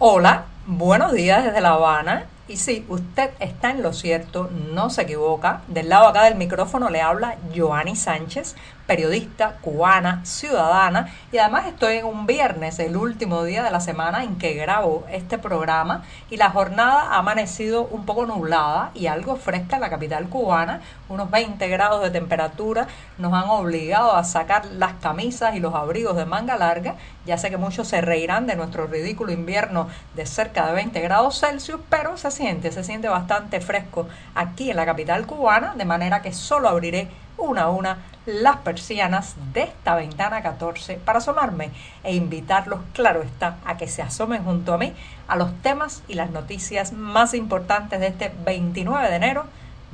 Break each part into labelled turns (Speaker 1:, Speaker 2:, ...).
Speaker 1: Hola, buenos días desde La Habana. Y sí, usted está en lo cierto, no se equivoca. Del lado acá del micrófono le habla Joanny Sánchez, periodista cubana, ciudadana, y además estoy en un viernes, el último día de la semana en que grabo este programa, y la jornada ha amanecido un poco nublada y algo fresca en la capital cubana, unos 20 grados de temperatura, nos han obligado a sacar las camisas y los abrigos de manga larga, ya sé que muchos se reirán de nuestro ridículo invierno de cerca de 20 grados Celsius, pero se siente, se siente bastante fresco aquí en la capital cubana, de manera que solo abriré una a una las persianas de esta ventana 14 para asomarme e invitarlos, claro está, a que se asomen junto a mí a los temas y las noticias más importantes de este 29 de enero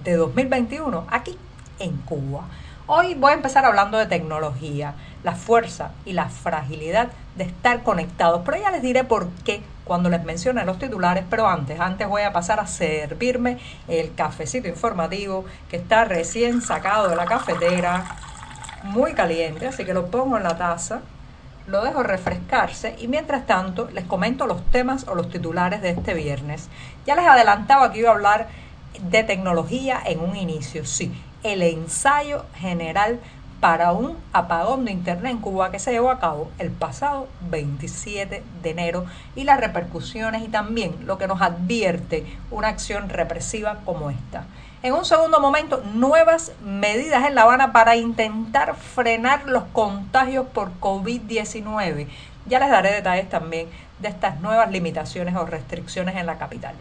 Speaker 1: de 2021 aquí en Cuba. Hoy voy a empezar hablando de tecnología, la fuerza y la fragilidad de estar conectados, pero ya les diré por qué cuando les mencione los titulares, pero antes, antes voy a pasar a servirme el cafecito informativo que está recién sacado de la cafetera, muy caliente, así que lo pongo en la taza, lo dejo refrescarse y mientras tanto les comento los temas o los titulares de este viernes. Ya les adelantaba que iba a hablar de tecnología en un inicio, sí, el ensayo general para un apagón de Internet en Cuba que se llevó a cabo el pasado 27 de enero y las repercusiones y también lo que nos advierte una acción represiva como esta. En un segundo momento, nuevas medidas en La Habana para intentar frenar los contagios por COVID-19. Ya les daré detalles también de estas nuevas limitaciones o restricciones en la capital.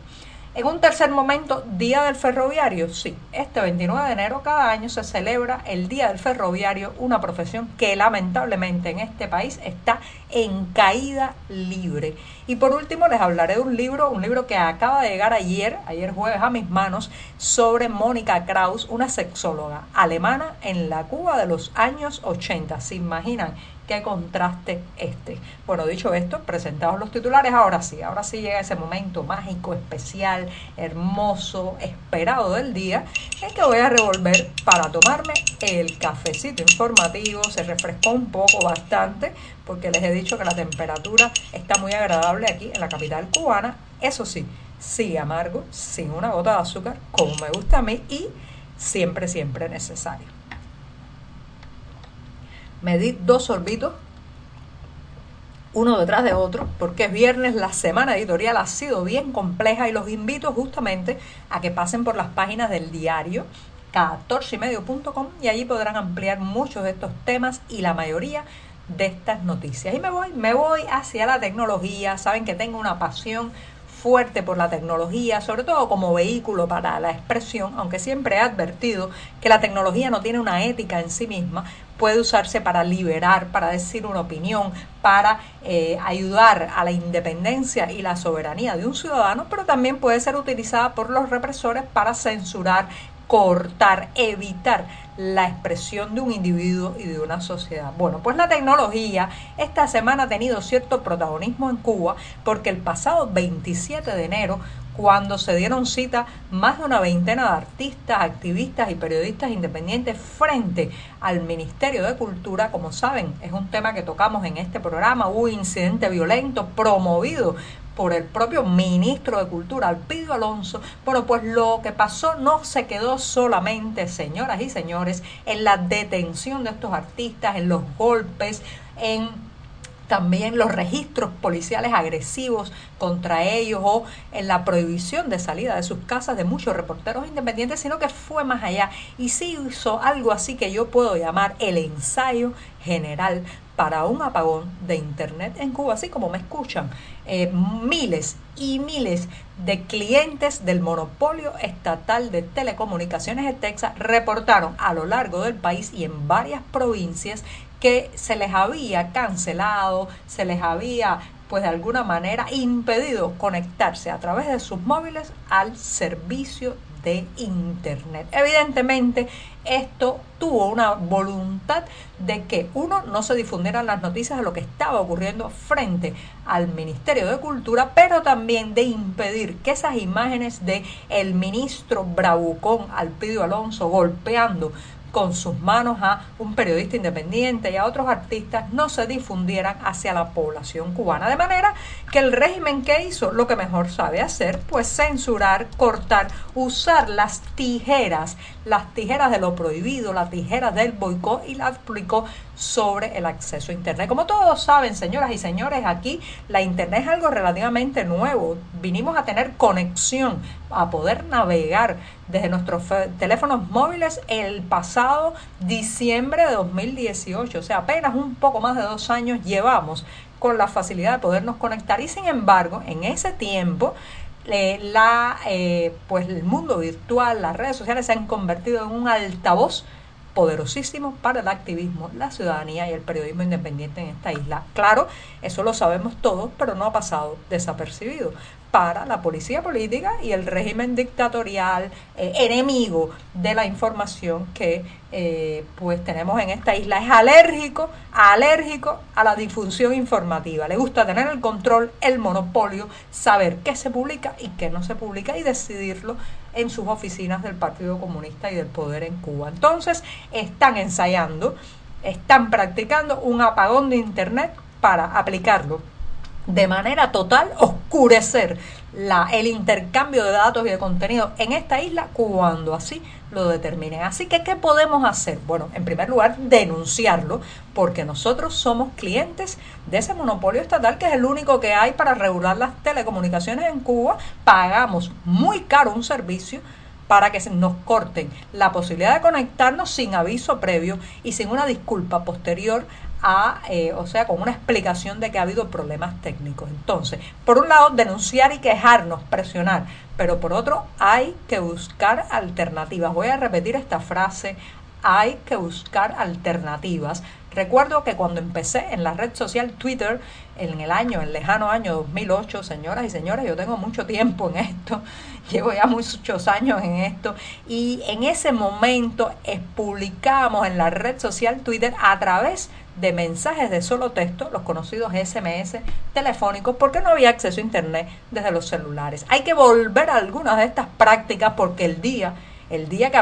Speaker 1: En un tercer momento, Día del Ferroviario. Sí, este 29 de enero cada año se celebra el Día del Ferroviario, una profesión que lamentablemente en este país está en caída libre. Y por último les hablaré de un libro, un libro que acaba de llegar ayer, ayer jueves a mis manos, sobre Mónica Kraus, una sexóloga alemana en la Cuba de los años 80. ¿Se imaginan? Qué contraste este. Bueno, dicho esto, presentados los titulares, ahora sí, ahora sí llega ese momento mágico, especial, hermoso, esperado del día, en que voy a revolver para tomarme el cafecito informativo. Se refrescó un poco bastante, porque les he dicho que la temperatura está muy agradable aquí en la capital cubana. Eso sí, sí amargo, sin una gota de azúcar, como me gusta a mí y siempre, siempre necesario me di dos sorbitos, uno detrás de otro, porque es viernes, la semana editorial ha sido bien compleja y los invito justamente a que pasen por las páginas del diario 14ymedio.com y allí podrán ampliar muchos de estos temas y la mayoría de estas noticias. Y me voy, me voy hacia la tecnología, saben que tengo una pasión fuerte por la tecnología, sobre todo como vehículo para la expresión, aunque siempre he advertido que la tecnología no tiene una ética en sí misma, puede usarse para liberar, para decir una opinión, para eh, ayudar a la independencia y la soberanía de un ciudadano, pero también puede ser utilizada por los represores para censurar, cortar, evitar la expresión de un individuo y de una sociedad. Bueno, pues la tecnología esta semana ha tenido cierto protagonismo en Cuba porque el pasado 27 de enero cuando se dieron cita más de una veintena de artistas, activistas y periodistas independientes frente al Ministerio de Cultura. Como saben, es un tema que tocamos en este programa. Hubo incidente violento promovido por el propio ministro de Cultura, Alpidio Alonso. Bueno, pues lo que pasó no se quedó solamente, señoras y señores, en la detención de estos artistas, en los golpes, en también los registros policiales agresivos contra ellos o en la prohibición de salida de sus casas de muchos reporteros independientes, sino que fue más allá y sí hizo algo así que yo puedo llamar el ensayo general para un apagón de Internet en Cuba, así como me escuchan. Eh, miles y miles de clientes del monopolio estatal de telecomunicaciones de Texas reportaron a lo largo del país y en varias provincias que se les había cancelado, se les había pues de alguna manera impedido conectarse a través de sus móviles al servicio de Internet. Evidentemente, esto tuvo una voluntad de que uno no se difundieran las noticias de lo que estaba ocurriendo frente al Ministerio de Cultura, pero también de impedir que esas imágenes de el ministro bravucón Alpidio Alonso golpeando con sus manos a un periodista independiente y a otros artistas no se difundieran hacia la población cubana. De manera que el régimen que hizo lo que mejor sabe hacer, pues censurar, cortar, usar las tijeras, las tijeras de lo prohibido, las tijeras del boicot y las aplicó sobre el acceso a Internet. Como todos saben, señoras y señores, aquí la Internet es algo relativamente nuevo. Vinimos a tener conexión, a poder navegar desde nuestros teléfonos móviles el pasado diciembre de 2018. O sea, apenas un poco más de dos años llevamos con la facilidad de podernos conectar y sin embargo, en ese tiempo eh, la, eh, pues el mundo virtual, las redes sociales se han convertido en un altavoz poderosísimo para el activismo, la ciudadanía y el periodismo independiente en esta isla. Claro, eso lo sabemos todos, pero no ha pasado desapercibido para la policía política y el régimen dictatorial eh, enemigo de la información que eh, pues tenemos en esta isla. Es alérgico, alérgico a la difusión informativa. Le gusta tener el control, el monopolio, saber qué se publica y qué no se publica y decidirlo en sus oficinas del Partido Comunista y del poder en Cuba. Entonces, están ensayando, están practicando un apagón de Internet para aplicarlo de manera total oscurecer la, el intercambio de datos y de contenido en esta isla cuando así lo determinen. Así que, ¿qué podemos hacer? Bueno, en primer lugar, denunciarlo, porque nosotros somos clientes de ese monopolio estatal que es el único que hay para regular las telecomunicaciones en Cuba. Pagamos muy caro un servicio para que nos corten la posibilidad de conectarnos sin aviso previo y sin una disculpa posterior eh, o sea, con una explicación de que ha habido problemas técnicos. Entonces, por un lado, denunciar y quejarnos, presionar, pero por otro, hay que buscar alternativas. Voy a repetir esta frase, hay que buscar alternativas. Recuerdo que cuando empecé en la red social Twitter, en el año, el lejano año 2008, señoras y señores, yo tengo mucho tiempo en esto, llevo ya muchos años en esto, y en ese momento publicamos en la red social Twitter a través de mensajes de solo texto, los conocidos SMS telefónicos, porque no había acceso a Internet desde los celulares. Hay que volver a algunas de estas prácticas porque el día, el día que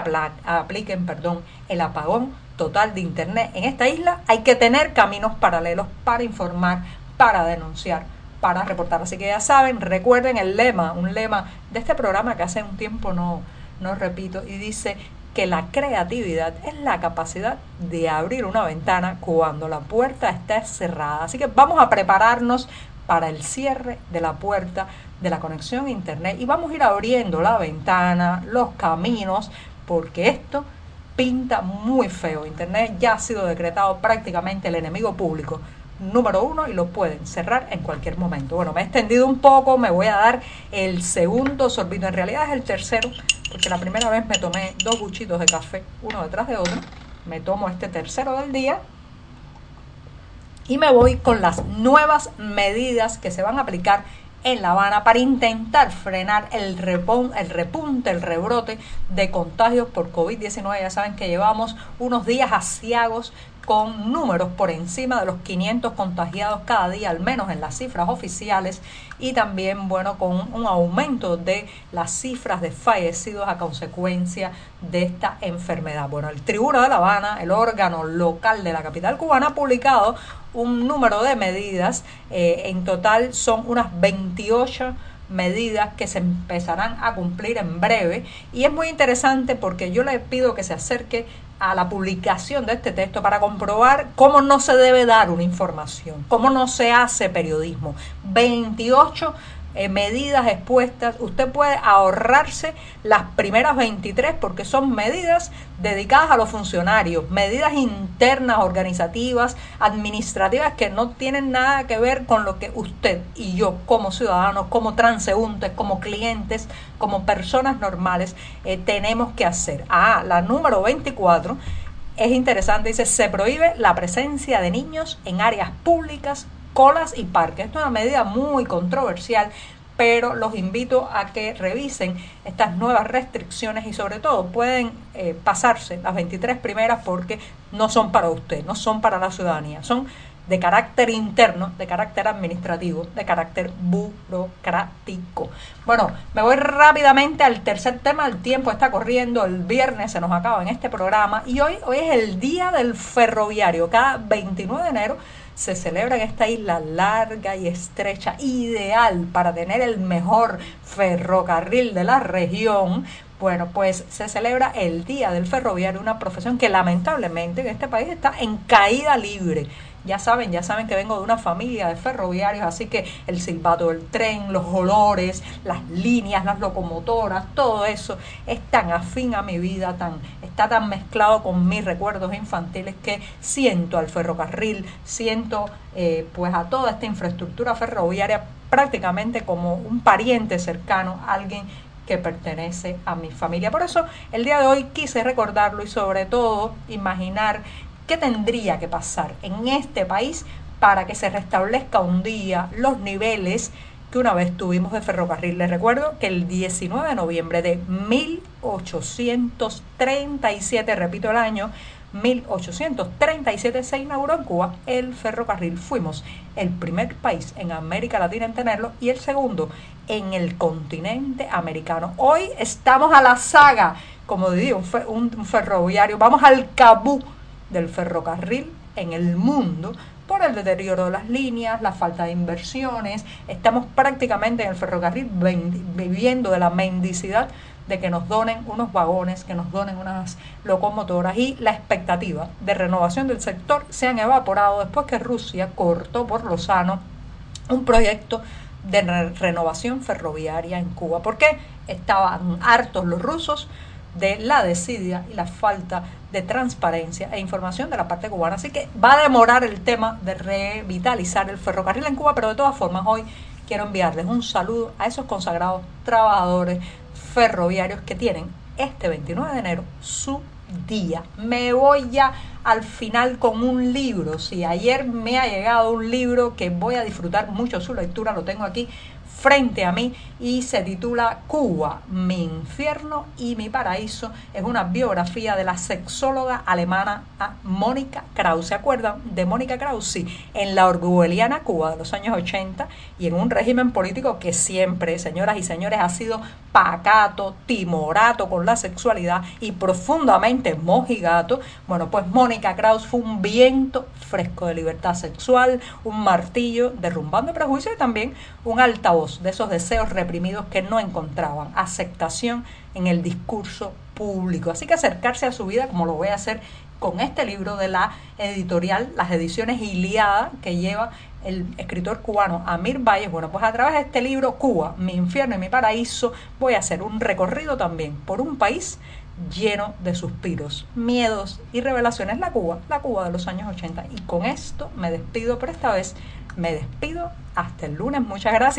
Speaker 1: apliquen perdón, el apagón total de Internet en esta isla, hay que tener caminos paralelos para informar, para denunciar, para reportar. Así que ya saben, recuerden el lema, un lema de este programa que hace un tiempo no, no repito, y dice que la creatividad es la capacidad de abrir una ventana cuando la puerta está cerrada. Así que vamos a prepararnos para el cierre de la puerta de la conexión a Internet y vamos a ir abriendo la ventana, los caminos, porque esto pinta muy feo. Internet ya ha sido decretado prácticamente el enemigo público número uno y lo pueden cerrar en cualquier momento. Bueno, me he extendido un poco, me voy a dar el segundo sorbito. En realidad es el tercero, porque la primera vez me tomé dos buchitos de café, uno detrás de otro. Me tomo este tercero del día y me voy con las nuevas medidas que se van a aplicar en La Habana para intentar frenar el, el repunte, el rebrote de contagios por COVID-19. Ya saben que llevamos unos días asiagos con números por encima de los 500 contagiados cada día, al menos en las cifras oficiales, y también, bueno, con un aumento de las cifras de fallecidos a consecuencia de esta enfermedad. Bueno, el Tribunal de La Habana, el órgano local de la capital cubana, ha publicado un número de medidas, eh, en total son unas 28 medidas que se empezarán a cumplir en breve y es muy interesante porque yo le pido que se acerque a la publicación de este texto para comprobar cómo no se debe dar una información, cómo no se hace periodismo. 28 eh, medidas expuestas, usted puede ahorrarse las primeras 23 porque son medidas dedicadas a los funcionarios, medidas internas, organizativas, administrativas que no tienen nada que ver con lo que usted y yo como ciudadanos, como transeúntes, como clientes, como personas normales eh, tenemos que hacer. Ah, la número 24 es interesante, dice, se prohíbe la presencia de niños en áreas públicas colas y parques. Esto es una medida muy controversial, pero los invito a que revisen estas nuevas restricciones y sobre todo pueden eh, pasarse las 23 primeras porque no son para usted, no son para la ciudadanía, son de carácter interno, de carácter administrativo, de carácter burocrático. Bueno, me voy rápidamente al tercer tema, el tiempo está corriendo, el viernes se nos acaba en este programa y hoy, hoy es el día del ferroviario, cada 29 de enero se celebra en esta isla larga y estrecha, ideal para tener el mejor ferrocarril de la región, bueno, pues se celebra el Día del Ferroviario, una profesión que lamentablemente en este país está en caída libre. Ya saben, ya saben que vengo de una familia de ferroviarios, así que el silbato del tren, los olores, las líneas, las locomotoras, todo eso es tan afín a mi vida, tan está tan mezclado con mis recuerdos infantiles que siento al ferrocarril, siento eh, pues a toda esta infraestructura ferroviaria prácticamente como un pariente cercano, alguien que pertenece a mi familia. Por eso el día de hoy quise recordarlo y sobre todo imaginar ¿Qué tendría que pasar en este país para que se restablezca un día los niveles que una vez tuvimos de ferrocarril? Les recuerdo que el 19 de noviembre de 1837, repito el año, 1837 se inauguró en Cuba el ferrocarril. Fuimos el primer país en América Latina en tenerlo y el segundo en el continente americano. Hoy estamos a la saga, como digo, un, un ferroviario, vamos al Cabú del ferrocarril en el mundo por el deterioro de las líneas, la falta de inversiones. Estamos prácticamente en el ferrocarril viviendo de la mendicidad de que nos donen unos vagones, que nos donen unas locomotoras y la expectativa de renovación del sector se han evaporado después que Rusia cortó por lo sano un proyecto de renovación ferroviaria en Cuba. porque Estaban hartos los rusos de la desidia y la falta de transparencia e información de la parte cubana. Así que va a demorar el tema de revitalizar el ferrocarril en Cuba, pero de todas formas hoy quiero enviarles un saludo a esos consagrados trabajadores ferroviarios que tienen este 29 de enero su día. Me voy ya al final con un libro. Si ayer me ha llegado un libro que voy a disfrutar mucho su lectura, lo tengo aquí frente a mí y se titula Cuba, mi infierno y mi paraíso. Es una biografía de la sexóloga alemana ah, Mónica Kraus. ¿Se acuerdan de Mónica Kraus? Sí, en la orwelliana Cuba de los años 80 y en un régimen político que siempre, señoras y señores, ha sido pacato, timorato con la sexualidad y profundamente mojigato. Bueno, pues Mónica Kraus fue un viento fresco de libertad sexual, un martillo derrumbando prejuicios y también un altavoz de esos deseos reprimidos que no encontraban aceptación en el discurso público. Así que acercarse a su vida, como lo voy a hacer con este libro de la editorial, las ediciones Iliada, que lleva el escritor cubano Amir Valles. Bueno, pues a través de este libro, Cuba, mi infierno y mi paraíso, voy a hacer un recorrido también por un país lleno de suspiros, miedos y revelaciones. La Cuba, la Cuba de los años 80. Y con esto me despido, pero esta vez me despido hasta el lunes. Muchas gracias.